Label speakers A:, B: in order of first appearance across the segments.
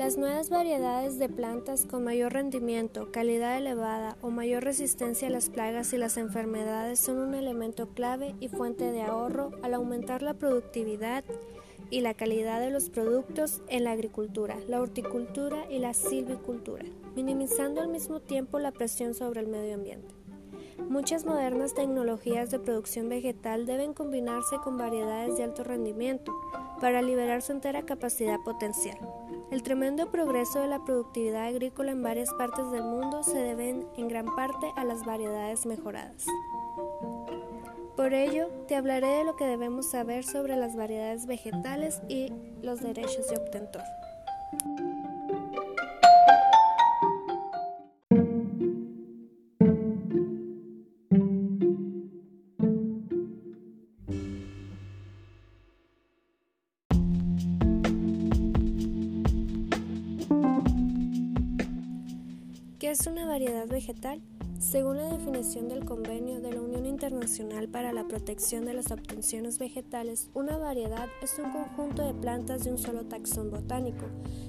A: Las nuevas variedades de plantas con mayor rendimiento, calidad elevada o mayor resistencia a las plagas y las enfermedades son un elemento clave y fuente de ahorro al aumentar la productividad y la calidad de los productos en la agricultura, la horticultura y la silvicultura, minimizando al mismo tiempo la presión sobre el medio ambiente. Muchas modernas tecnologías de producción vegetal deben combinarse con variedades de alto rendimiento para liberar su entera capacidad potencial. El tremendo progreso de la productividad agrícola en varias partes del mundo se debe en gran parte a las variedades mejoradas. Por ello, te hablaré de lo que debemos saber sobre las variedades vegetales y los derechos de obtentor. ¿Qué es una variedad vegetal? Según la definición del Convenio de la Unión Internacional para la Protección de las Obtenciones Vegetales, una variedad es un conjunto de plantas de un solo taxón botánico,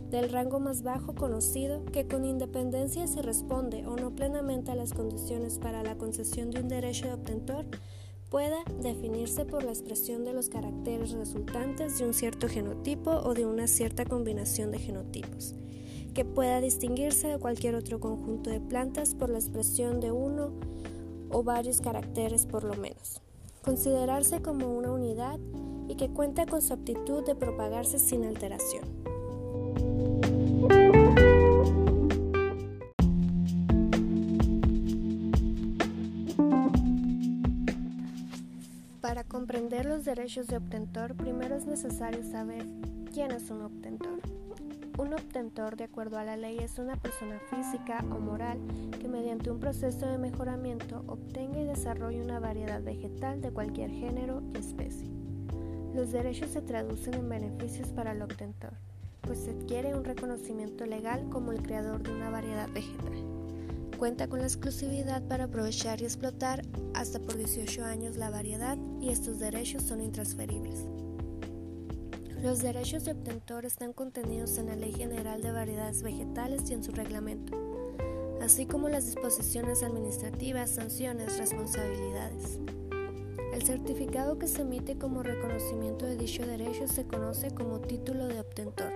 A: del rango más bajo conocido, que con independencia si responde o no plenamente a las condiciones para la concesión de un derecho de obtentor, pueda definirse por la expresión de los caracteres resultantes de un cierto genotipo o de una cierta combinación de genotipos que pueda distinguirse de cualquier otro conjunto de plantas por la expresión de uno o varios caracteres por lo menos. Considerarse como una unidad y que cuenta con su aptitud de propagarse sin alteración. Para comprender los derechos de obtentor, primero es necesario saber quién es un obtentor. Un obtentor, de acuerdo a la ley, es una persona física o moral que mediante un proceso de mejoramiento obtenga y desarrolle una variedad vegetal de cualquier género y especie. Los derechos se traducen en beneficios para el obtentor, pues se adquiere un reconocimiento legal como el creador de una variedad vegetal. Cuenta con la exclusividad para aprovechar y explotar hasta por 18 años la variedad y estos derechos son intransferibles. Los derechos de obtentor están contenidos en la Ley General de Variedades Vegetales y en su reglamento, así como las disposiciones administrativas, sanciones, responsabilidades. El certificado que se emite como reconocimiento de dicho derecho se conoce como título de obtentor.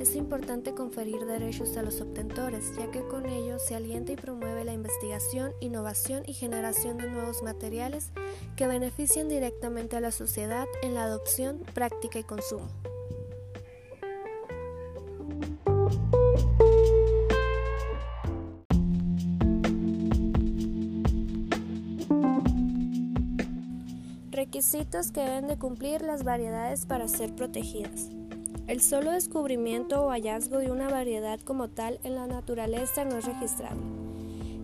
A: Es importante conferir derechos a los obtentores, ya que con ello se alienta y promueve la investigación, innovación y generación de nuevos materiales que benefician directamente a la sociedad en la adopción, práctica y consumo. Requisitos que deben de cumplir las variedades para ser protegidas. El solo descubrimiento o hallazgo de una variedad como tal en la naturaleza no es registrable.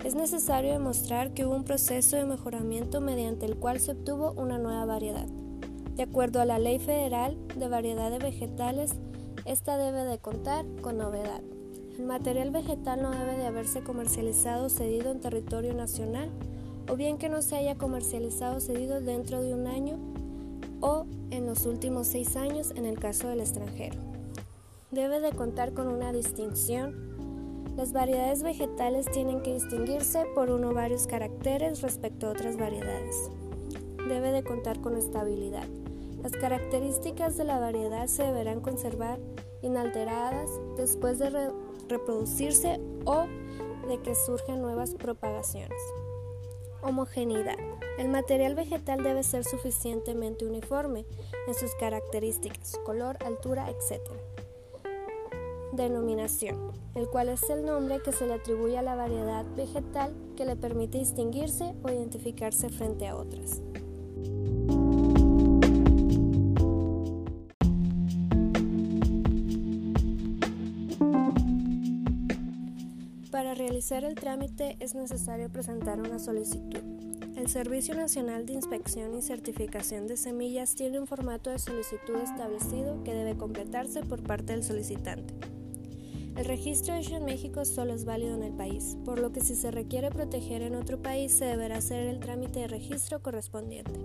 A: Es necesario demostrar que hubo un proceso de mejoramiento mediante el cual se obtuvo una nueva variedad. De acuerdo a la Ley Federal de Variedad de Vegetales, esta debe de contar con novedad. El material vegetal no debe de haberse comercializado o cedido en territorio nacional, o bien que no se haya comercializado o cedido dentro de un año o en los últimos seis años en el caso del extranjero. Debe de contar con una distinción. Las variedades vegetales tienen que distinguirse por uno o varios caracteres respecto a otras variedades. Debe de contar con estabilidad. Las características de la variedad se deberán conservar inalteradas después de reproducirse o de que surjan nuevas propagaciones. Homogeneidad. El material vegetal debe ser suficientemente uniforme en sus características, color, altura, etc. Denominación, el cual es el nombre que se le atribuye a la variedad vegetal que le permite distinguirse o identificarse frente a otras. Para realizar el trámite es necesario presentar una solicitud. El Servicio Nacional de Inspección y Certificación de Semillas tiene un formato de solicitud establecido que debe completarse por parte del solicitante. El registro hecho en México solo es válido en el país, por lo que si se requiere proteger en otro país se deberá hacer el trámite de registro correspondiente.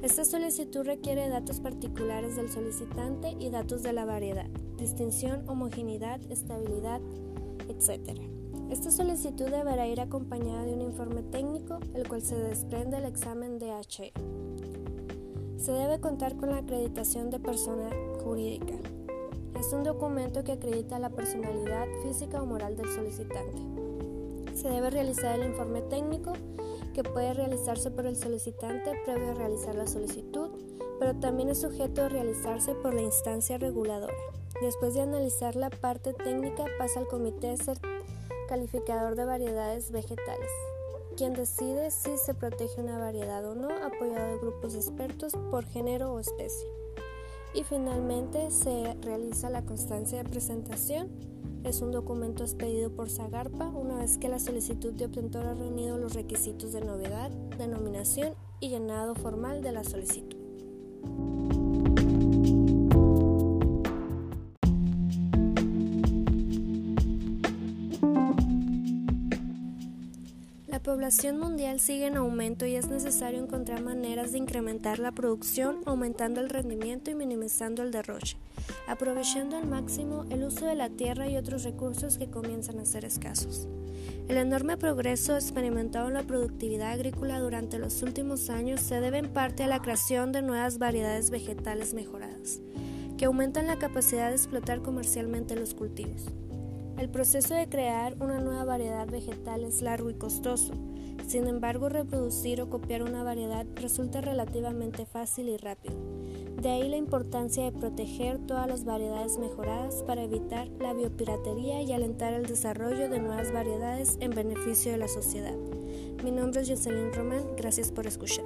A: Esta solicitud requiere datos particulares del solicitante y datos de la variedad, distinción, homogeneidad, estabilidad, etc. Esta solicitud deberá ir acompañada de un informe técnico, el cual se desprende del examen de HE. Se debe contar con la acreditación de persona jurídica. Es un documento que acredita la personalidad física o moral del solicitante. Se debe realizar el informe técnico que puede realizarse por el solicitante previo a realizar la solicitud, pero también es sujeto a realizarse por la instancia reguladora. Después de analizar la parte técnica pasa al comité calificador de variedades vegetales quien decide si se protege una variedad o no, apoyado de grupos expertos por género o especie. Y finalmente se realiza la constancia de presentación. Es un documento expedido por Zagarpa una vez que la solicitud de obtentor ha reunido los requisitos de novedad, denominación y llenado formal de la solicitud. La población mundial sigue en aumento y es necesario encontrar maneras de incrementar la producción, aumentando el rendimiento y minimizando el derroche, aprovechando al máximo el uso de la tierra y otros recursos que comienzan a ser escasos. El enorme progreso experimentado en la productividad agrícola durante los últimos años se debe en parte a la creación de nuevas variedades vegetales mejoradas, que aumentan la capacidad de explotar comercialmente los cultivos. El proceso de crear una nueva variedad vegetal es largo y costoso. Sin embargo, reproducir o copiar una variedad resulta relativamente fácil y rápido. De ahí la importancia de proteger todas las variedades mejoradas para evitar la biopiratería y alentar el desarrollo de nuevas variedades en beneficio de la sociedad. Mi nombre es Jocelyn Román, gracias por escuchar.